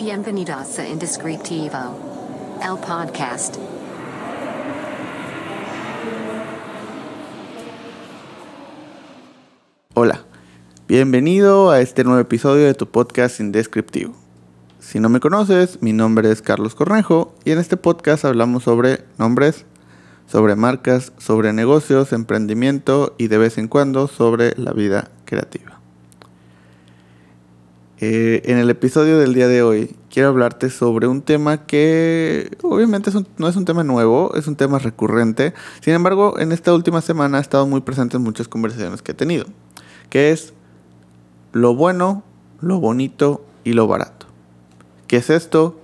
Bienvenidos a Indescriptivo, el podcast. Hola, bienvenido a este nuevo episodio de tu podcast Indescriptivo. Si no me conoces, mi nombre es Carlos Cornejo y en este podcast hablamos sobre nombres, sobre marcas, sobre negocios, emprendimiento y de vez en cuando sobre la vida creativa. Eh, en el episodio del día de hoy quiero hablarte sobre un tema que obviamente no es un tema nuevo, es un tema recurrente. Sin embargo, en esta última semana ha estado muy presente en muchas conversaciones que he tenido, que es lo bueno, lo bonito y lo barato. ¿Qué es esto?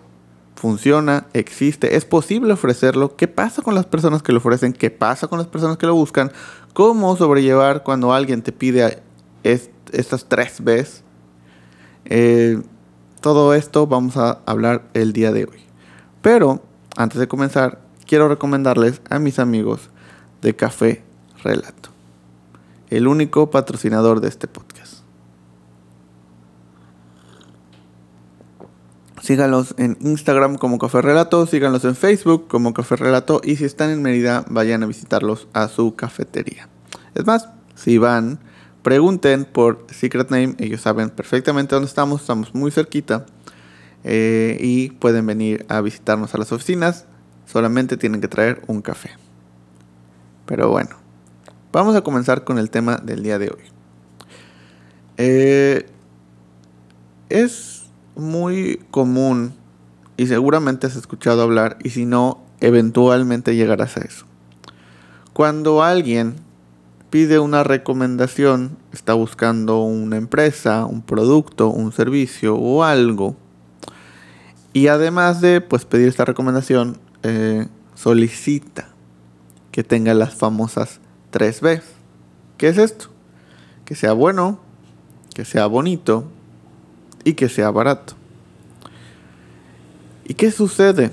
¿Funciona? ¿Existe? ¿Es posible ofrecerlo? ¿Qué pasa con las personas que lo ofrecen? ¿Qué pasa con las personas que lo buscan? ¿Cómo sobrellevar cuando alguien te pide estas tres veces? Eh, todo esto vamos a hablar el día de hoy. Pero antes de comenzar, quiero recomendarles a mis amigos de Café Relato, el único patrocinador de este podcast. Síganlos en Instagram como Café Relato, síganlos en Facebook como Café Relato y si están en Mérida vayan a visitarlos a su cafetería. Es más, si van pregunten por Secret Name, ellos saben perfectamente dónde estamos, estamos muy cerquita eh, y pueden venir a visitarnos a las oficinas, solamente tienen que traer un café. Pero bueno, vamos a comenzar con el tema del día de hoy. Eh, es muy común y seguramente has escuchado hablar y si no, eventualmente llegarás a eso. Cuando alguien pide una recomendación, está buscando una empresa, un producto, un servicio o algo. Y además de pues, pedir esta recomendación, eh, solicita que tenga las famosas 3B. ¿Qué es esto? Que sea bueno, que sea bonito y que sea barato. ¿Y qué sucede?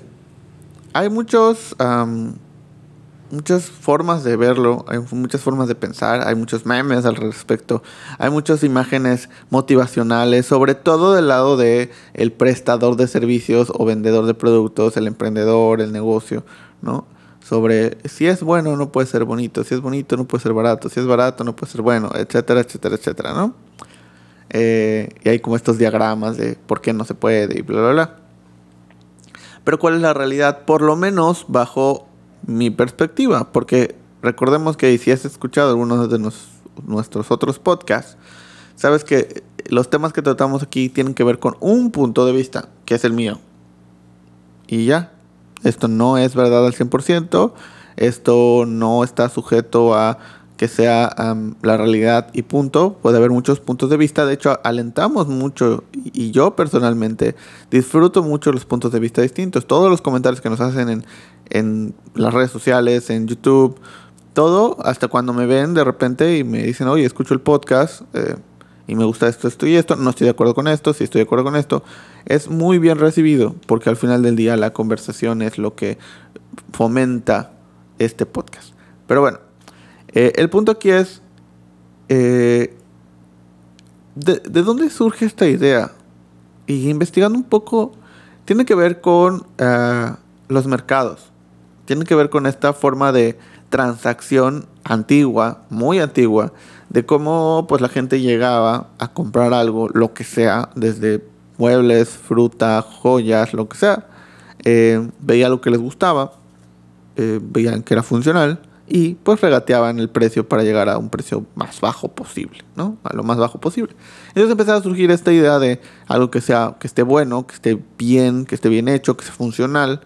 Hay muchos muchas formas de verlo, hay muchas formas de pensar, hay muchos memes al respecto, hay muchas imágenes motivacionales, sobre todo del lado de el prestador de servicios o vendedor de productos, el emprendedor, el negocio, ¿no? Sobre si es bueno no puede ser bonito, si es bonito no puede ser barato, si es barato no puede ser bueno, etcétera, etcétera, etcétera, ¿no? Eh, y hay como estos diagramas de por qué no se puede y bla, bla, bla. Pero ¿cuál es la realidad? Por lo menos bajo mi perspectiva, porque recordemos que si has escuchado algunos de nuestros otros podcasts, sabes que los temas que tratamos aquí tienen que ver con un punto de vista, que es el mío. Y ya, esto no es verdad al 100%, esto no está sujeto a que sea la realidad y punto. Puede haber muchos puntos de vista. De hecho, alentamos mucho y yo personalmente disfruto mucho los puntos de vista distintos. Todos los comentarios que nos hacen en, en las redes sociales, en YouTube, todo, hasta cuando me ven de repente y me dicen, oye, escucho el podcast eh, y me gusta esto, esto y esto, no estoy de acuerdo con esto, si estoy de acuerdo con esto, es muy bien recibido porque al final del día la conversación es lo que fomenta este podcast. Pero bueno, eh, el punto aquí es, eh, de, ¿de, dónde surge esta idea? Y investigando un poco, tiene que ver con los mercados tiene que ver con esta forma de transacción antigua, muy antigua, de cómo pues la gente llegaba a comprar algo, lo que sea, desde muebles, fruta, joyas, lo que sea, eh, veía lo que les gustaba, eh, veían que era funcional y pues regateaban el precio para llegar a un precio más bajo posible, ¿no? A lo más bajo posible. Entonces empezaba a surgir esta idea de algo que sea, que esté bueno, que esté bien, que esté bien hecho, que sea funcional,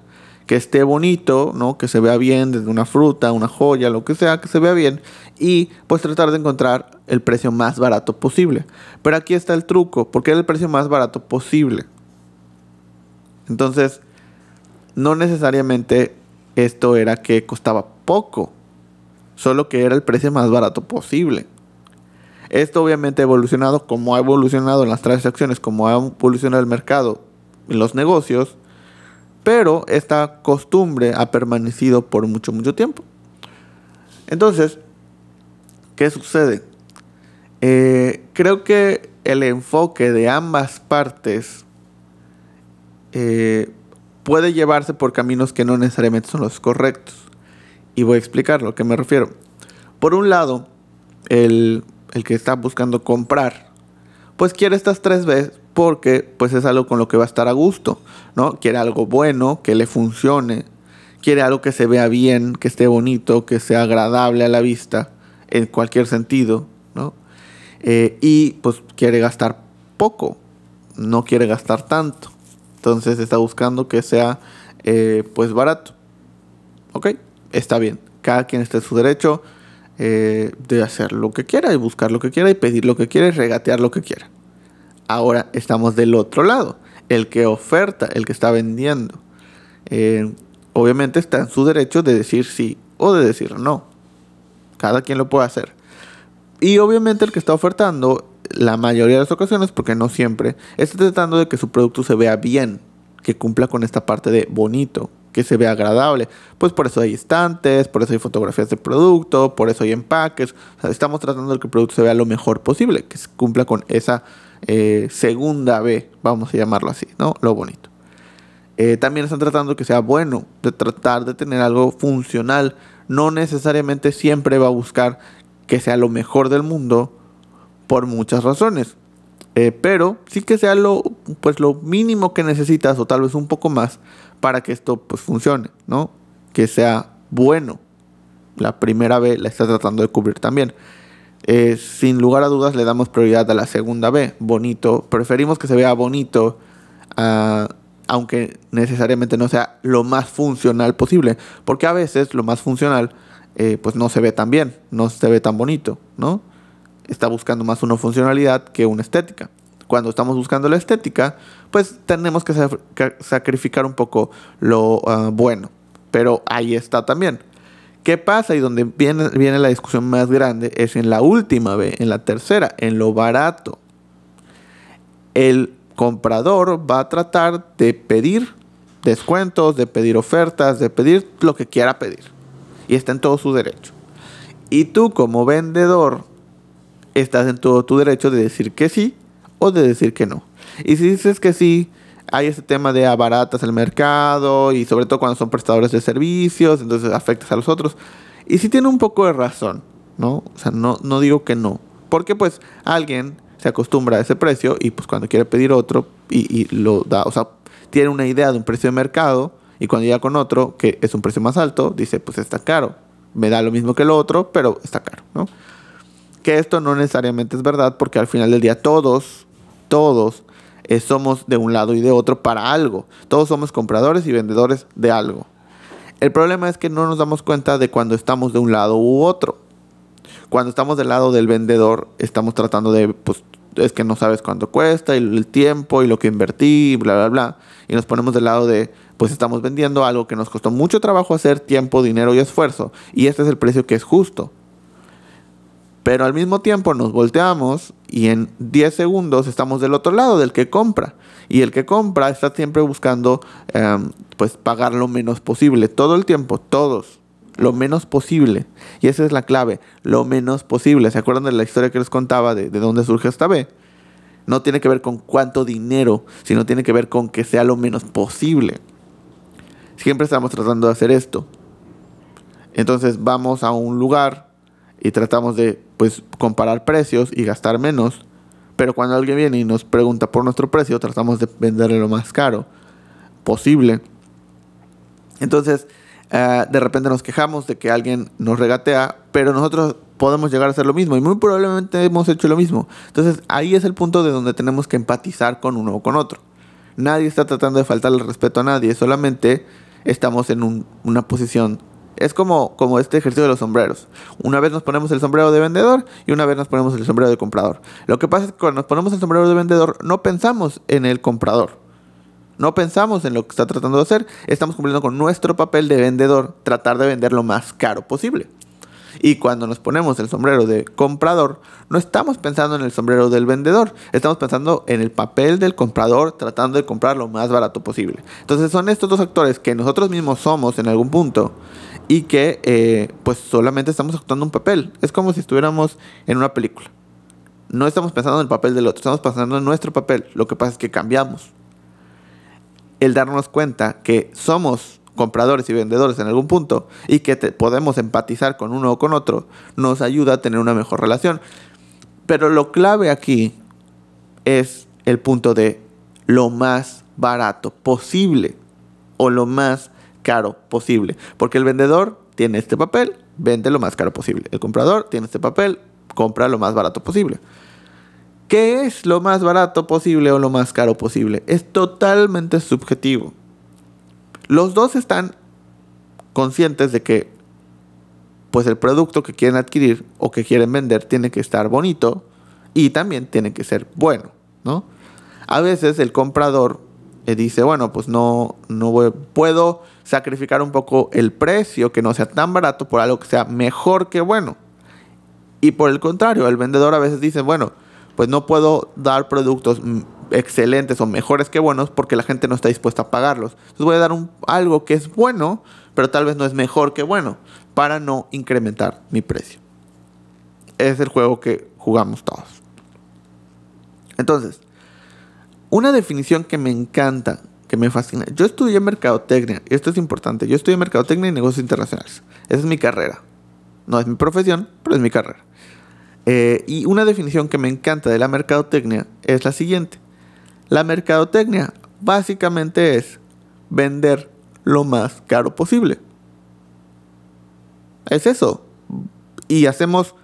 que esté bonito, ¿no? Que se vea bien desde una fruta, una joya, lo que sea, que se vea bien y pues tratar de encontrar el precio más barato posible. Pero aquí está el truco, porque era el precio más barato posible. Entonces, no necesariamente esto era que costaba poco, solo que era el precio más barato posible. Esto obviamente ha evolucionado como ha evolucionado en las transacciones, como ha evolucionado el mercado en los negocios pero esta costumbre ha permanecido por mucho, mucho tiempo. Entonces, ¿qué sucede? Eh, creo que el enfoque de ambas partes eh, puede llevarse por caminos que no necesariamente son los correctos. Y voy a explicar lo que me refiero. Por un lado, el, el que está buscando comprar, pues quiere estas tres veces porque pues es algo con lo que va a estar a gusto, ¿no? Quiere algo bueno, que le funcione, quiere algo que se vea bien, que esté bonito, que sea agradable a la vista, en cualquier sentido, ¿no? Eh, y pues quiere gastar poco, no quiere gastar tanto. Entonces está buscando que sea eh, pues barato. Ok, está bien. Cada quien está en su derecho eh, de hacer lo que quiera y buscar lo que quiera y pedir lo que quiera y regatear lo que quiera. Ahora estamos del otro lado, el que oferta, el que está vendiendo. Eh, obviamente está en su derecho de decir sí o de decir no. Cada quien lo puede hacer. Y obviamente el que está ofertando, la mayoría de las ocasiones, porque no siempre, está tratando de que su producto se vea bien, que cumpla con esta parte de bonito, que se vea agradable. Pues por eso hay estantes, por eso hay fotografías de producto, por eso hay empaques. estamos tratando de que el producto se vea lo mejor posible, que cumpla con esa eh, segunda B, vamos a llamarlo así, ¿no? Lo bonito. Eh, también están tratando que sea bueno, de tratar de tener algo funcional. No necesariamente siempre va a buscar que sea lo mejor del mundo por muchas razones. Eh, pero sí que sea lo, pues lo mínimo que necesitas o tal vez un poco más para que esto pues funcione, ¿no? Que sea bueno. La primera B la está tratando de cubrir también. Eh, sin lugar a dudas le damos prioridad a la segunda B, bonito. Preferimos que se vea bonito, ah, aunque necesariamente no sea lo más funcional posible, porque a veces lo más funcional eh, pues no se ve tan bien, no se ve tan bonito, ¿no? Está buscando más una funcionalidad que una estética. Cuando estamos buscando la estética, pues tenemos que sacrificar un poco lo ah, bueno, pero ahí está también. ¿Qué pasa? Y donde viene, viene la discusión más grande es en la última B, en la tercera, en lo barato. El comprador va a tratar de pedir descuentos, de pedir ofertas, de pedir lo que quiera pedir. Y está en todo su derecho. Y tú como vendedor estás en todo tu derecho de decir que sí o de decir que no. Y si dices que sí, hay ese tema de abaratas el mercado y sobre todo cuando son prestadores de servicios, entonces afectas a los otros. Y sí tiene un poco de razón, ¿no? O sea, no, no digo que no. Porque pues alguien se acostumbra a ese precio y pues cuando quiere pedir otro y, y lo da, o sea, tiene una idea de un precio de mercado y cuando llega con otro que es un precio más alto, dice pues está caro. Me da lo mismo que el otro, pero está caro, ¿no? Que esto no necesariamente es verdad porque al final del día todos, todos eh, somos de un lado y de otro para algo. Todos somos compradores y vendedores de algo. El problema es que no nos damos cuenta de cuando estamos de un lado u otro. Cuando estamos del lado del vendedor, estamos tratando de, pues, es que no sabes cuánto cuesta, y el tiempo y lo que invertí, bla, bla, bla. Y nos ponemos del lado de, pues estamos vendiendo algo que nos costó mucho trabajo hacer, tiempo, dinero y esfuerzo. Y este es el precio que es justo. Pero al mismo tiempo nos volteamos y en 10 segundos estamos del otro lado, del que compra. Y el que compra está siempre buscando em, pues pagar lo menos posible. Todo el tiempo, todos. Lo menos posible. Y esa es la clave. Lo menos posible. ¿Se acuerdan de la historia que les contaba de, de dónde surge esta B? No tiene que ver con cuánto dinero, sino tiene que ver con que sea lo menos posible. Siempre estamos tratando de hacer esto. Entonces vamos a un lugar y tratamos de pues comparar precios y gastar menos. Pero cuando alguien viene y nos pregunta por nuestro precio, tratamos de venderle lo más caro posible. Entonces, eh, de repente nos quejamos de que alguien nos regatea, pero nosotros podemos llegar a hacer lo mismo y muy probablemente hemos hecho lo mismo. Entonces, ahí es el punto de donde tenemos que empatizar con uno o con otro. Nadie está tratando de faltarle respeto a nadie, solamente estamos en una posición es como, como este ejercicio de los sombreros. Una vez nos ponemos el sombrero de vendedor y una vez nos ponemos el sombrero de comprador. Lo que pasa es que cuando nos ponemos el sombrero de vendedor no pensamos en el comprador. No pensamos en lo que está tratando de hacer. Estamos cumpliendo con nuestro papel de vendedor, tratar de vender lo más caro posible. Y cuando nos ponemos el sombrero de comprador, no estamos pensando en el sombrero del vendedor, estamos pensando en el papel del comprador tratando de comprar lo más barato posible. Entonces son estos dos actores que nosotros mismos somos en algún punto y que eh, pues solamente estamos actuando un papel. Es como si estuviéramos en una película. No estamos pensando en el papel del otro, estamos pensando en nuestro papel. Lo que pasa es que cambiamos. el darnos cuenta que somos compradores y vendedores en algún punto y que podemos empatizar con uno o con otro, nos ayuda a tener una mejor relación. Pero lo clave aquí es el punto de lo más barato posible o lo más caro posible. Porque el vendedor tiene este papel, vende lo más caro posible. El comprador tiene este papel, compra lo más barato posible. ¿Qué es lo más barato posible o lo más caro posible? Es totalmente subjetivo. Los dos están conscientes de que pues el producto que quieren adquirir o que quieren vender tiene que estar bonito y también tiene que ser bueno, ¿no? A veces el comprador dice, bueno, pues no, no puedo sacrificar un poco el precio que no sea tan barato por algo que sea mejor que bueno. Y por el contrario, el vendedor a veces dice, bueno, pues no puedo dar productos excelentes o mejores que buenos porque la gente no está dispuesta a pagarlos. Entonces voy a dar un, algo que es bueno, pero tal vez no es mejor que bueno, para no incrementar mi precio. Es el juego que jugamos todos. Entonces, una definición que me encanta, que me fascina. Yo estudié mercadotecnia, y esto es importante. Yo estudié mercadotecnia y negocios internacionales. Esa es mi carrera. No es mi profesión, pero es mi carrera. Eh, y una definición que me encanta de la mercadotecnia es la siguiente. La mercadotecnia básicamente es vender lo más caro posible. Es eso. Y hacemos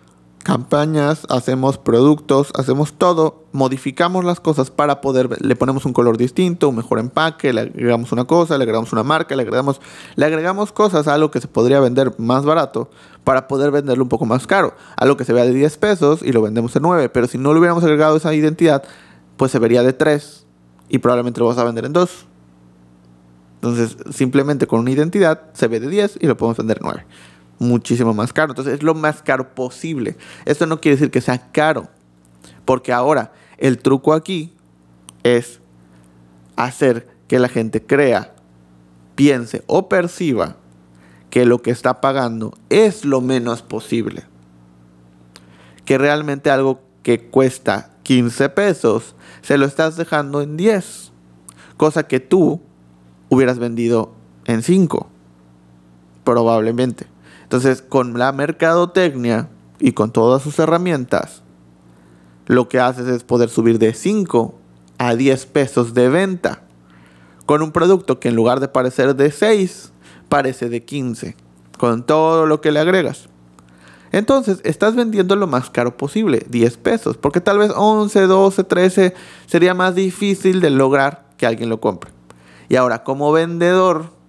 campañas, hacemos productos, hacemos todo, modificamos las cosas para poder, le ponemos un color distinto, un mejor empaque, le agregamos una cosa, le agregamos una marca, le agregamos, le agregamos cosas a algo que se podría vender más barato para poder venderlo un poco más caro, algo que se vea de 10 pesos y lo vendemos en 9, pero si no le hubiéramos agregado esa identidad, pues se vería de 3 y probablemente lo vas a vender en 2. Entonces, simplemente con una identidad se ve de 10 y lo podemos vender en 9 muchísimo más caro. Entonces es lo más caro posible. Esto no quiere decir que sea caro. Porque ahora el truco aquí es hacer que la gente crea, piense o perciba que lo que está pagando es lo menos posible. Que realmente algo que cuesta 15 pesos se lo estás dejando en 10. Cosa que tú hubieras vendido en 5. Probablemente. Entonces, con la mercadotecnia y con todas sus herramientas, lo que haces es poder subir de 5 a 10 pesos de venta con un producto que en lugar de parecer de 6, parece de 15, con todo lo que le agregas. Entonces, estás vendiendo lo más caro posible, 10 pesos, porque tal vez 11, 12, 13 sería más difícil de lograr que alguien lo compre. Y ahora, como vendedor,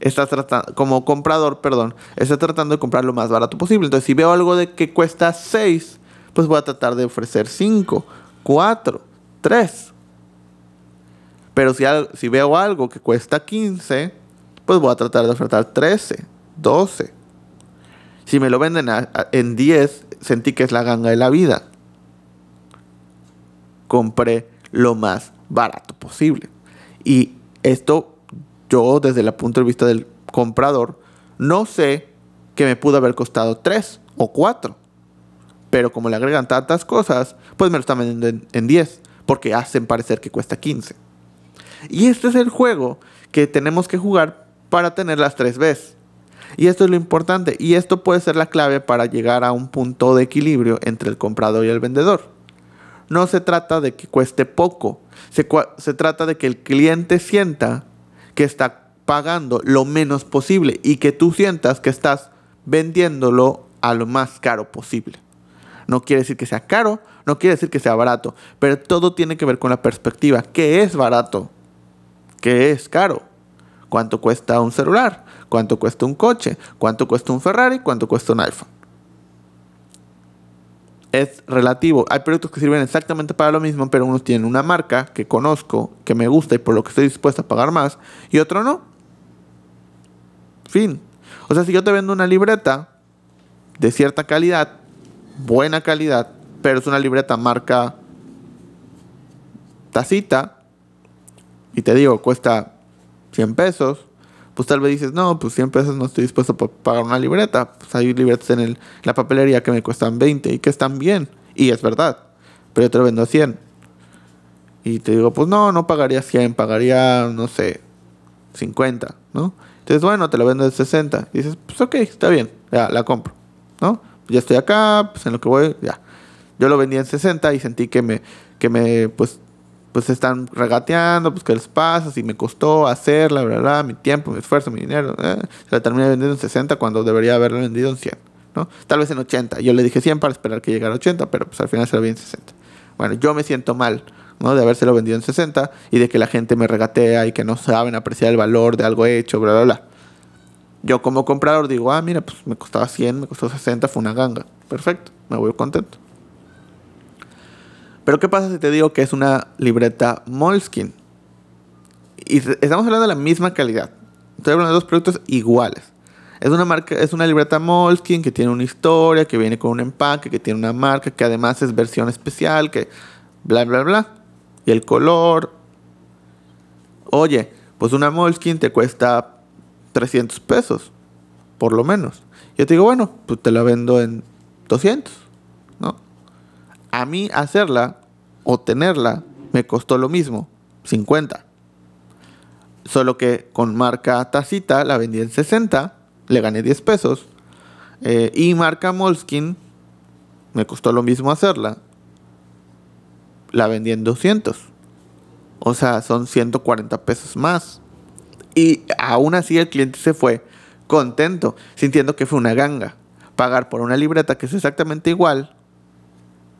estás tratando, como comprador, perdón, estás tratando de comprar lo más barato posible. Entonces, si veo algo de que cuesta 6, pues voy a tratar de ofrecer 5, 4, 3. Pero si, si veo algo que cuesta 15, pues voy a tratar de ofertar 13, 12. Si me lo venden en 10, sentí que es la ganga de la vida. Compré lo más barato posible. Y esto yo desde el punto de vista del comprador, no sé que me pudo haber costado 3 o 4. Pero como le agregan tantas cosas, pues me lo están vendiendo en, 10, porque hacen parecer que cuesta 15. Y este es el juego que tenemos que jugar para tener las 3 Bs. Y esto es lo importante. Y esto puede ser la clave para llegar a un punto de equilibrio entre el comprador y el vendedor. No se trata de que cueste poco. Se, se trata de que el cliente sienta que está pagando lo menos posible y que tú sientas que estás vendiéndolo a lo más caro posible. No quiere decir que sea caro, no quiere decir que sea barato, pero todo tiene que ver con la perspectiva. ¿Qué es barato? ¿Qué es caro? ¿Cuánto cuesta un celular? ¿Cuánto cuesta un coche? ¿Cuánto cuesta un Ferrari? ¿Cuánto cuesta un iPhone? Es relativo. Hay productos que sirven exactamente para lo mismo, pero unos tienen una marca que conozco, que me gusta y por lo que estoy dispuesto a pagar más, y otro no. Fin. O sea, si yo te vendo una libreta de cierta calidad, buena calidad, pero es una libreta marca tacita, y te digo, cuesta 100 pesos, pues tal vez dices, no, pues 100 pesos no estoy dispuesto a pagar una libreta. Pues hay libretas en el, la papelería que me cuestan 20 y que están bien. Y es verdad. Pero yo te lo vendo a 100. Y te digo, pues no, no pagaría 100, pagaría, no sé, 50, ¿no? Entonces, bueno, te lo vendo de 60. Y dices, pues ok, está bien, ya la compro, ¿no? Ya estoy acá, pues en lo que voy, ya. Yo lo vendí en 60 y sentí que me, que me, pues, pues están regateando, pues qué les pasa, si me costó hacerla, bla, mi tiempo, mi esfuerzo, mi dinero. Eh, se la terminé vendiendo en 60 cuando debería haberla vendido en 100, ¿no? Tal vez en 80. Yo le dije 100 para esperar que llegara a 80, pero pues al final se la vi en 60. Bueno, yo me siento mal, ¿no? De habérselo vendido en 60 y de que la gente me regatea y que no saben apreciar el valor de algo hecho, bla, bla, bla. Yo como comprador digo, ah, mira, pues me costaba 100, me costó 60, fue una ganga. Perfecto, me voy contento. Pero ¿qué pasa si te digo que es una libreta Moleskine? Y estamos hablando de la misma calidad. Estoy hablando de dos productos iguales. Es una marca, es una libreta Moleskine que tiene una historia, que viene con un empaque, que tiene una marca, que además es versión especial, que bla bla bla. Y el color. Oye, pues una Moleskine te cuesta 300 pesos, por lo menos. Yo te digo, bueno, pues te la vendo en 200, ¿no? A mí hacerla o tenerla me costó lo mismo, 50. Solo que con marca Tacita la vendí en 60, le gané 10 pesos. Eh, y marca Molskin me costó lo mismo hacerla, la vendí en 200. O sea, son 140 pesos más. Y aún así el cliente se fue contento, sintiendo que fue una ganga. Pagar por una libreta que es exactamente igual,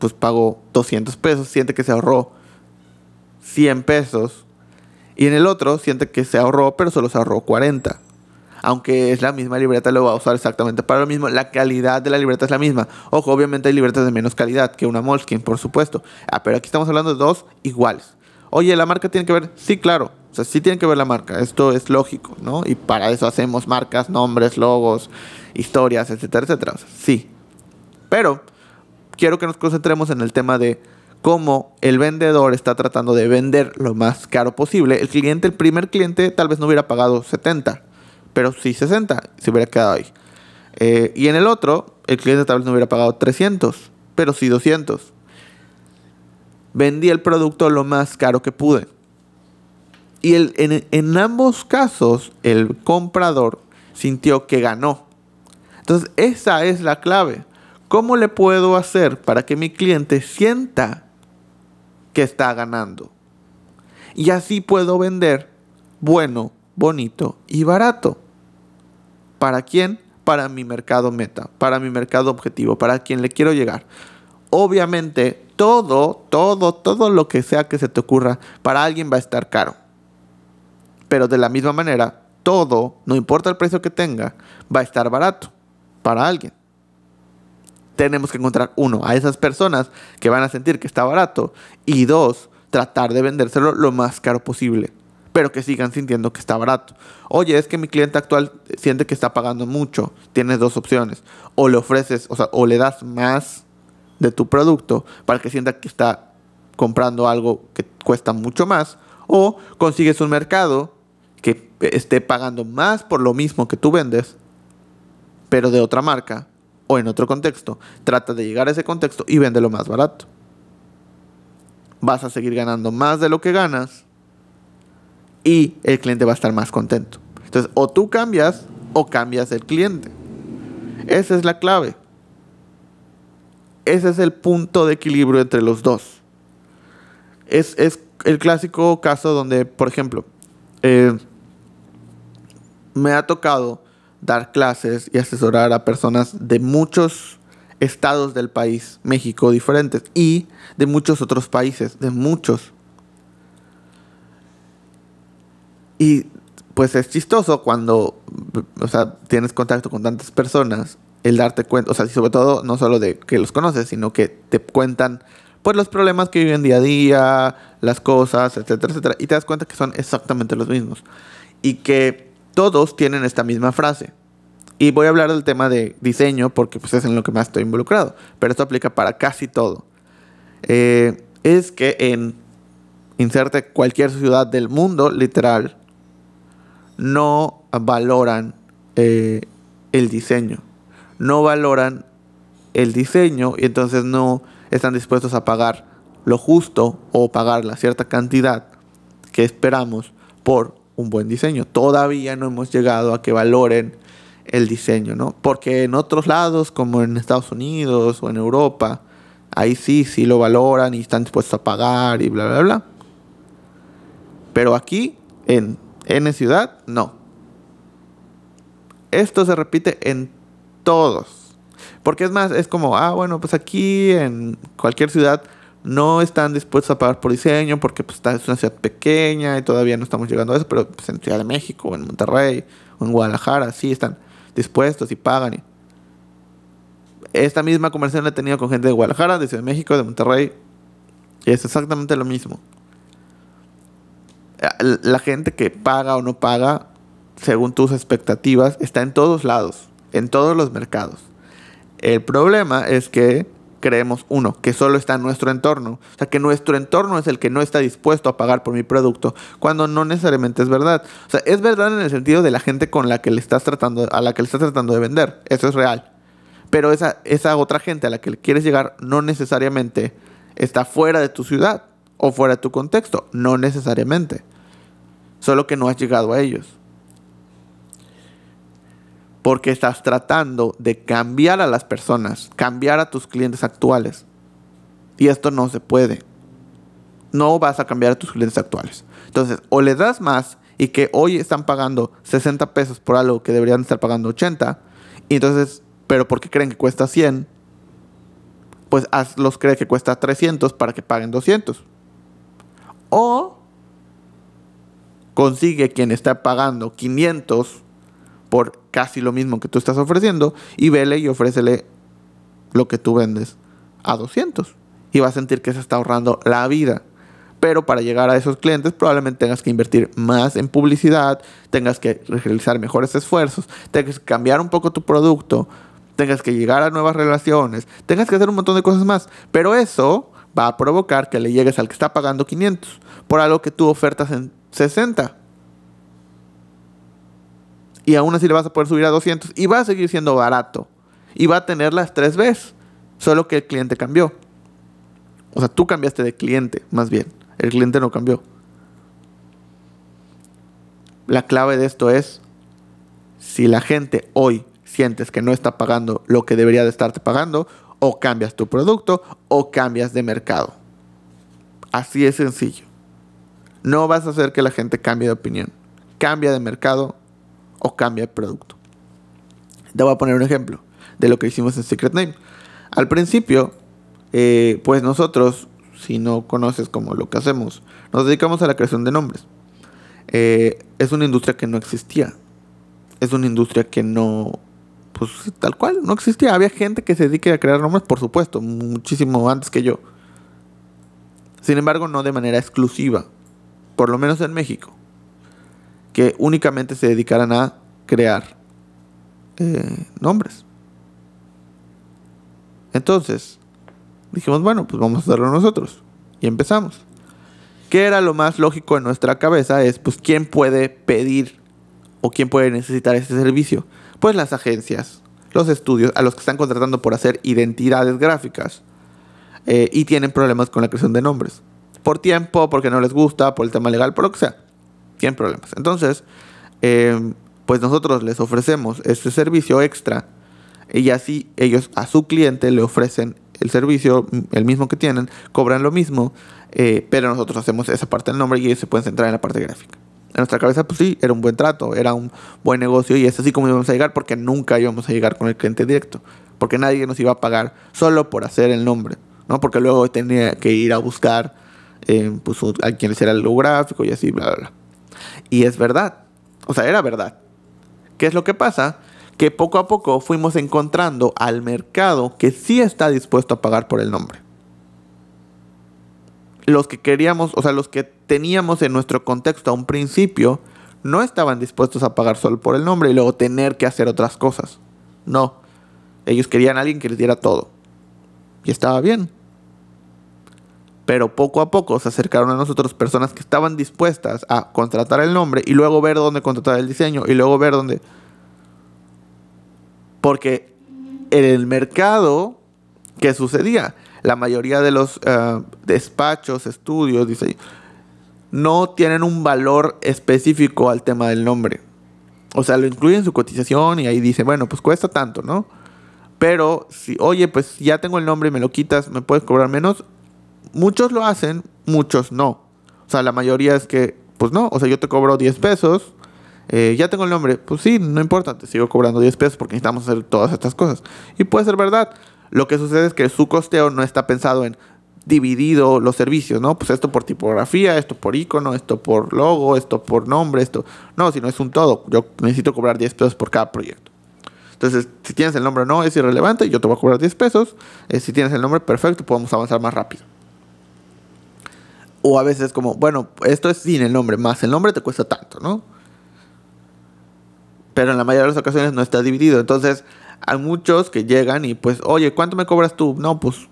pues pagó 200 pesos, siente que se ahorró 100 pesos. Y en el otro siente que se ahorró, pero solo se ahorró 40. Aunque es la misma libreta, lo va a usar exactamente para lo mismo. La calidad de la libreta es la misma. Ojo, obviamente hay libretas de menos calidad que una Moleskine, por supuesto. Ah, pero aquí estamos hablando de dos iguales. Oye, ¿la marca tiene que ver? Sí, claro. O sea, sí tiene que ver la marca. Esto es lógico, ¿no? Y para eso hacemos marcas, nombres, logos, historias, etcétera, etcétera. sí. Pero quiero que nos concentremos en el tema de cómo el vendedor está tratando de vender lo más caro posible. El cliente, el primer cliente, tal vez no hubiera pagado 70, pero sí 60, se hubiera quedado ahí. Eh, y en el otro, el cliente tal vez no hubiera pagado 300, pero sí 200 vendí el producto lo más caro que pude. Y en, ambos casos, el comprador sintió que ganó. Entonces, esa es la clave. ¿Cómo le puedo hacer para que mi cliente sienta que está ganando? Y así puedo vender bueno, bonito y barato. ¿Para quién? Para mi mercado meta, para mi mercado objetivo, para quien le quiero llegar. Obviamente todo, todo, todo lo que sea que se te ocurra, para alguien va a estar caro. Pero de la misma manera, todo, no importa el precio que tenga, va a estar barato para alguien. Tenemos que encontrar, uno, a esas personas que van a sentir que está barato y dos, tratar de vendérselo lo más caro posible, pero que sigan sintiendo que está barato. Oye, es que mi cliente actual siente que está pagando mucho. Tienes dos opciones. O le ofreces, o sea, o le das más de tu producto para que sienta que está comprando algo que cuesta mucho más o consigues un mercado que esté pagando más por lo mismo que tú vendes, pero de otra marca o en otro contexto. Trata de llegar a ese contexto y lo más barato. Vas a seguir ganando más de lo que ganas y el cliente va a estar más contento. Entonces, o tú cambias o cambias el cliente. Esa es la clave ese es el punto de equilibrio entre los dos. Es, el clásico caso donde, por ejemplo, eh, me ha tocado dar clases y asesorar a personas de muchos estados del país, México, diferentes, y de muchos otros países, de muchos. Y pues es chistoso cuando, o sea, tienes contacto con tantas personas el darte cuenta, o sea, sobre todo no solo de que los conoces, sino que te cuentan pues los problemas que viven día a día, las cosas, etcétera, etcétera, y te das cuenta que son exactamente los mismos y que todos tienen esta misma frase. Y voy a hablar del tema de diseño porque pues es en lo que más estoy involucrado, pero esto aplica para casi todo. Eh, es que en inserte cualquier ciudad del mundo, literal, no valoran eh, el diseño no valoran el diseño y entonces no están dispuestos a pagar lo justo o pagar la cierta cantidad que esperamos por un buen diseño. Todavía no hemos llegado a que valoren el diseño, ¿no? Porque en otros lados, como en Estados Unidos o en Europa, ahí sí, sí lo valoran y están dispuestos a pagar y bla, bla, bla. Pero aquí, en N ciudad, no. Esto se repite en todos. Porque es más, es como, ah, bueno, pues aquí en cualquier ciudad no están dispuestos a pagar por diseño porque pues, es una ciudad pequeña y todavía no estamos llegando a eso, pero pues, en Ciudad de México en Monterrey o en Guadalajara sí están dispuestos y pagan. Esta misma conversación la he tenido con gente de Guadalajara, de Ciudad de México, de Monterrey y es exactamente lo mismo. La gente que paga o no paga según tus expectativas está en todos lados, en todos los mercados. El problema es que creemos, uno, que solo está en nuestro entorno. O sea, que nuestro entorno es el que no está dispuesto a pagar por mi producto, cuando no necesariamente es verdad. O sea, es verdad en el sentido de la gente con la que le estás tratando, a la que le estás tratando de vender. Eso es real. Pero esa, esa otra gente a la que le quieres llegar no necesariamente está fuera de tu ciudad o fuera de tu contexto. No necesariamente. Solo que no has llegado a ellos porque estás tratando de cambiar a las personas, cambiar a tus clientes actuales. Y esto no se puede. No vas a cambiar a tus clientes actuales. Entonces, o le das más y que hoy están pagando 60 pesos por algo que deberían estar pagando 80, y entonces, pero porque creen que cuesta 100, pues hazlos creer que cuesta 300 para que paguen 200. O consigue quien está pagando 500 por casi lo mismo que tú estás ofreciendo y vele y ofrécele lo que tú vendes a 200 y va a sentir que se está ahorrando la vida. Pero para llegar a esos clientes probablemente tengas que invertir más en publicidad, tengas que realizar mejores esfuerzos, tengas que cambiar un poco tu producto, tengas que llegar a nuevas relaciones, tengas que hacer un montón de cosas más. Pero eso va a provocar que le llegues al que está pagando 500 por algo que tú ofertas en 60 y aún así le vas a poder subir a 200 y va a seguir siendo barato y va a tener las tres veces, solo que el cliente cambió. O sea, tú cambiaste de cliente, más bien. El cliente no cambió. La clave de esto es, si la gente hoy sientes que no está pagando lo que debería de estarte pagando, o cambias tu producto o cambias de mercado. Así es sencillo. No vas a hacer que la gente cambie de opinión. Cambia de mercado o cambia el producto. Te voy a poner un ejemplo de lo que hicimos en Secret Name. Al principio, eh, pues nosotros, si no conoces como lo que hacemos, nos dedicamos a la creación de nombres. Eh, es una industria que no existía. Es una industria que no, pues tal cual, no existía. Había gente que se dedique a crear nombres, por supuesto, muchísimo antes que yo. Sin embargo, no de manera exclusiva, por lo menos en México que únicamente se dedicaran a crear eh, nombres. Entonces, dijimos, bueno, pues vamos a hacerlo nosotros. Y empezamos. ¿Qué era lo más lógico en nuestra cabeza? Es, pues, ¿quién puede pedir o quién puede necesitar este servicio? Pues las agencias, los estudios, a los que están contratando por hacer identidades gráficas eh, y tienen problemas con la creación de nombres. Por tiempo, porque no les gusta, por el tema legal, por lo que sea tienen problemas. Entonces, em, pues nosotros les ofrecemos este servicio extra y así ellos a su cliente le ofrecen el servicio, el mismo que tienen, cobran lo mismo, eh, pero nosotros hacemos esa parte del nombre y ellos se pueden centrar en la parte gráfica. En nuestra cabeza, pues sí, era un buen trato, era un buen negocio y es así como íbamos a llegar porque nunca íbamos a llegar con el cliente directo, porque nadie nos iba a pagar solo por hacer el nombre, ¿no? Porque luego tenía que ir a buscar eh, pues, a quien hiciera el gráfico y así, bla, bla, bla. Y es verdad. O sea, era verdad. ¿Qué es lo que pasa? Que poco a poco fuimos encontrando al mercado que sí está dispuesto a pagar por el nombre. Los que queríamos, o sea, los que teníamos en nuestro contexto a un principio, no estaban dispuestos a pagar solo por el nombre y luego tener que hacer otras cosas. No. Ellos querían a alguien que les diera todo. Y estaba bien pero poco a poco se acercaron a nosotros personas que estaban dispuestas a contratar el nombre y luego ver dónde contratar el diseño y luego ver dónde... Porque en el mercado ¿Qué sucedía? La mayoría de los eh, despachos, estudios, dice, no tienen un valor específico al tema del nombre. O sea, lo incluyen en su cotización y ahí dice, bueno, pues cuesta tanto, ¿no? Pero si, oye, pues ya tengo el nombre y me lo quitas, ¿me puedes cobrar menos? Muchos lo hacen, muchos no. O sea, la mayoría es que, pues no, o sea, yo te cobro 10 pesos, eh, ya tengo el nombre, pues sí, no importa, te sigo cobrando 10 pesos porque necesitamos hacer todas estas cosas. Y puede ser verdad. Lo que sucede es que su costeo no está pensado en dividido los servicios, ¿no? Pues esto por tipografía, esto por icono, esto por logo, esto por nombre, esto. No, sino es un todo. Yo necesito cobrar 10 pesos por cada proyecto. Entonces, si tienes el nombre o no, es irrelevante, yo te voy a cobrar 10 pesos. Eh, si tienes el nombre, perfecto, podemos avanzar más rápido. O a veces como, bueno, esto es sin el nombre, más el nombre te cuesta tanto, ¿no? Pero en la mayoría de las ocasiones no está dividido. Entonces, hay muchos que llegan y pues, oye, ¿cuánto me cobras tú? No, pues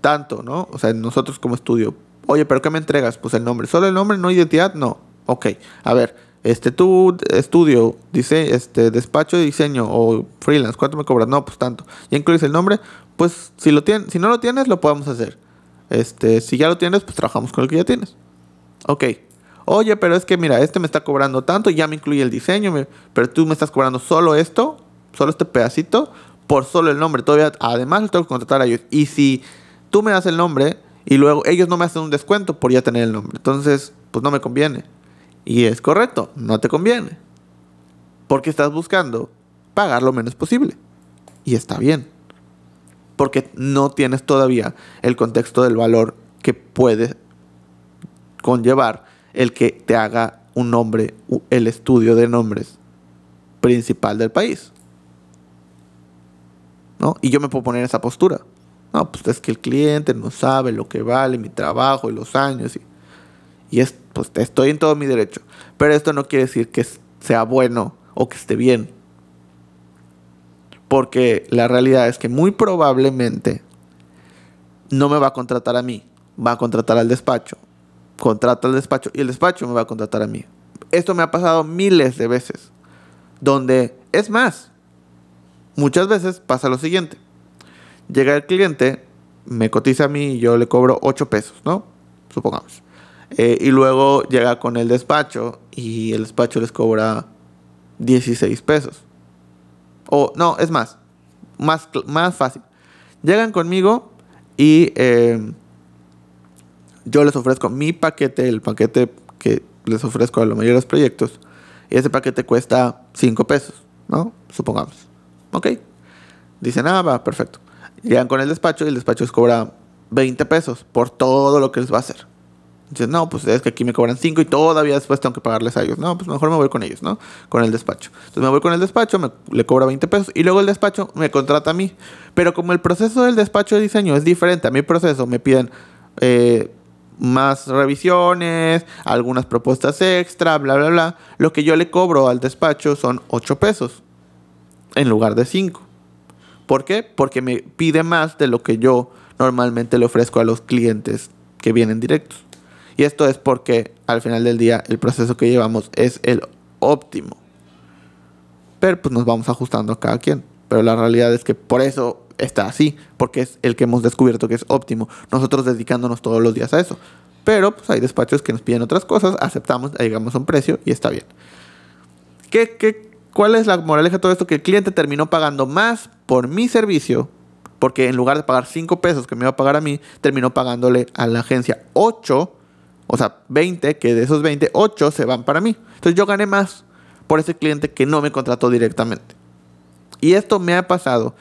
tanto, ¿no? O sea, nosotros como estudio. Oye, ¿pero qué me entregas? Pues el nombre. ¿Solo el nombre, no identidad? No. Ok. A ver, este, tu estudio, dice, este, despacho de diseño o freelance, ¿cuánto me cobras? No, pues tanto. ¿Ya incluyes el nombre? Pues si lo tienes, si no lo tienes, lo podemos hacer. Este, si ya lo tienes, pues trabajamos con el que ya tienes. Ok. Oye, pero es que mira, este me está cobrando tanto, ya me incluye el diseño, pero tú me estás cobrando solo esto, solo este pedacito, por solo el nombre. Todavía, además, lo tengo que contratar a ellos. Y si tú me das el nombre y luego ellos no me hacen un descuento por ya tener el nombre, entonces, pues no me conviene. Y es correcto, no te conviene. Porque estás buscando pagar lo menos posible. Y está bien. Porque no tienes todavía el contexto del valor que puede conllevar el que te haga un nombre, el estudio de nombres principal del país. ¿No? Y yo me puedo poner esa postura. No, pues es que el cliente no sabe lo que vale mi trabajo y los años. Y, y es, pues estoy en todo mi derecho. Pero esto no quiere decir que sea bueno o que esté bien. Porque la realidad es que muy probablemente no me va a contratar a mí, va a contratar al despacho. Contrata al despacho y el despacho me va a contratar a mí. Esto me ha pasado miles de veces. Donde, es más, muchas veces pasa lo siguiente. Llega el cliente, me cotiza a mí y yo le cobro 8 pesos, ¿no? Supongamos. Eh, y luego llega con el despacho y el despacho les cobra 16 pesos. O no, es más, más, más fácil. Llegan conmigo y eh, yo les ofrezco mi paquete, el paquete que les ofrezco a los mayores proyectos. Y ese paquete cuesta 5 pesos, ¿no? Supongamos. Ok. Dicen, ah, va, perfecto. Llegan con el despacho y el despacho les cobra 20 pesos por todo lo que les va a hacer. Dices, no, pues es que aquí me cobran 5 y todavía después tengo que pagarles a ellos. No, pues mejor me voy con ellos, ¿no? Con el despacho. Entonces me voy con el despacho, me, le cobra 20 pesos y luego el despacho me contrata a mí. Pero como el proceso del despacho de diseño es diferente a mi proceso, me piden eh, más revisiones, algunas propuestas extra, bla, bla, bla. Lo que yo le cobro al despacho son 8 pesos en lugar de 5. ¿Por qué? Porque me pide más de lo que yo normalmente le ofrezco a los clientes que vienen directos. Y esto es porque al final del día el proceso que llevamos es el óptimo. Pero pues nos vamos ajustando a cada quien. Pero la realidad es que por eso está así, porque es el que hemos descubierto que es óptimo. Nosotros dedicándonos todos los días a eso. Pero pues hay despachos que nos piden otras cosas, aceptamos, llegamos a un precio y está bien. ¿Qué, qué, ¿Cuál es la moraleja de todo esto? Que el cliente terminó pagando más por mi servicio, porque en lugar de pagar 5 pesos que me iba a pagar a mí, terminó pagándole a la agencia 8 o sea, 20, que de esos 20, 8 se van para mí. Entonces yo gané más por ese cliente que no me contrató directamente. Y esto me ha pasado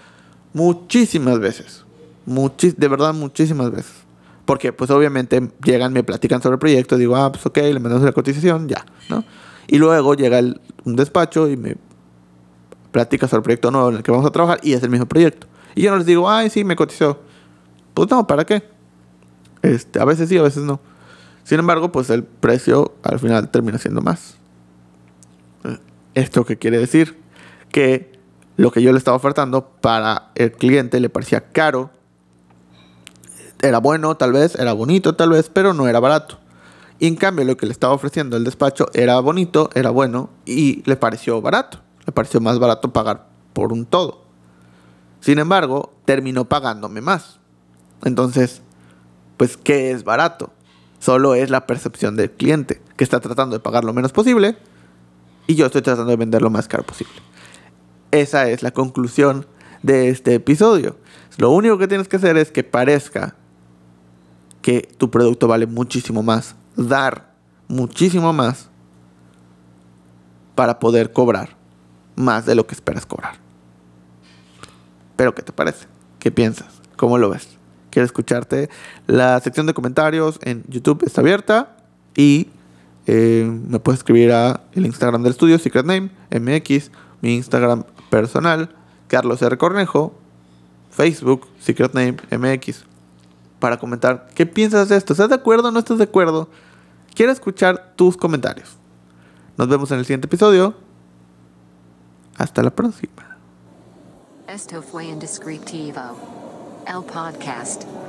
muchísimas veces. de verdad, muchísimas veces. Porque pues obviamente llegan, me platican sobre el proyecto, digo, ah, pues ok, le mandamos la cotización, ya, ¿no? Y luego llega un despacho y me platica sobre el proyecto nuevo en el que vamos a trabajar y es el mismo proyecto. Y yo no les digo, ay, sí, me cotizó. Pues no, ¿para qué? Este, a veces sí, a veces no. Sin embargo, pues el precio al final termina siendo más. ¿Esto qué quiere decir? Que lo que yo le estaba ofertando para el cliente le parecía caro. Era bueno, tal vez, era bonito, tal vez, pero no era barato. Y en cambio, lo que le estaba ofreciendo el despacho era bonito, era bueno y le pareció barato. Le pareció más barato pagar por un todo. Sin embargo, terminó pagándome más. Entonces, pues, ¿qué es barato? Solo es la percepción del cliente, que está tratando de pagar lo menos posible y yo estoy tratando de vender lo más caro posible. Esa es la conclusión de este episodio. Lo único que tienes que hacer es que parezca que tu producto vale muchísimo más, dar muchísimo más para poder cobrar más de lo que esperas cobrar. Pero ¿qué te parece? ¿Qué piensas? ¿Cómo lo ves? Quiero escucharte. La sección de comentarios en YouTube está abierta y eh, me puedes escribir a Instagram del estudio, Secret Name, MX, mi Instagram personal, Carlos R. Cornejo, Facebook, Secret Name, MX, para comentar qué piensas de esto. ¿Estás de acuerdo o no estás de acuerdo? Quiero escuchar tus comentarios. Nos vemos en el siguiente episodio. Hasta la próxima. Esto fue Indescriptivo. El podcast.